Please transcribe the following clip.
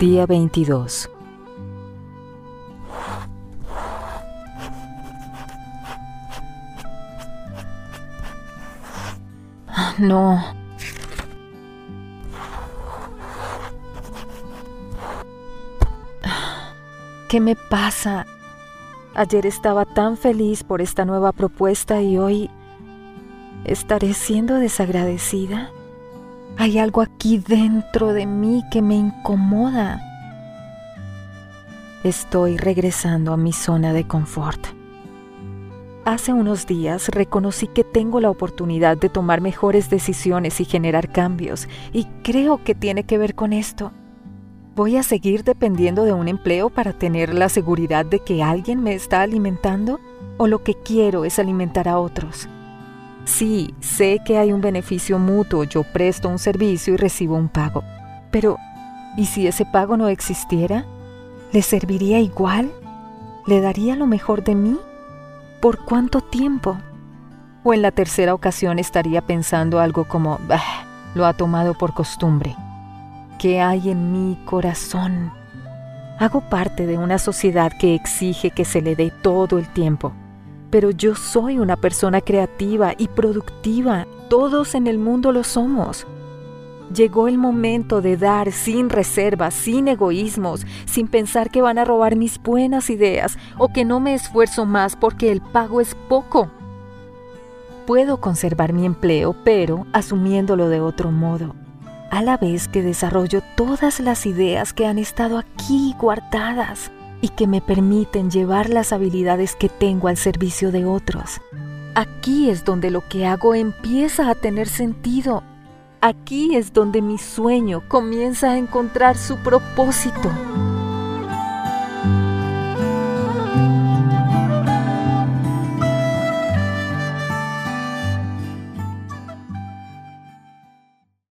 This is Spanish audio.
Día 22. No. ¿Qué me pasa? Ayer estaba tan feliz por esta nueva propuesta y hoy estaré siendo desagradecida. Hay algo aquí dentro de mí que me incomoda. Estoy regresando a mi zona de confort. Hace unos días reconocí que tengo la oportunidad de tomar mejores decisiones y generar cambios, y creo que tiene que ver con esto. ¿Voy a seguir dependiendo de un empleo para tener la seguridad de que alguien me está alimentando? ¿O lo que quiero es alimentar a otros? Sí, sé que hay un beneficio mutuo, yo presto un servicio y recibo un pago. Pero, ¿y si ese pago no existiera? ¿Le serviría igual? ¿Le daría lo mejor de mí? ¿Por cuánto tiempo? O en la tercera ocasión estaría pensando algo como, bah, lo ha tomado por costumbre. ¿Qué hay en mi corazón? Hago parte de una sociedad que exige que se le dé todo el tiempo pero yo soy una persona creativa y productiva. Todos en el mundo lo somos. Llegó el momento de dar sin reservas, sin egoísmos, sin pensar que van a robar mis buenas ideas o que no me esfuerzo más porque el pago es poco. Puedo conservar mi empleo, pero asumiéndolo de otro modo, a la vez que desarrollo todas las ideas que han estado aquí guardadas y que me permiten llevar las habilidades que tengo al servicio de otros. Aquí es donde lo que hago empieza a tener sentido. Aquí es donde mi sueño comienza a encontrar su propósito.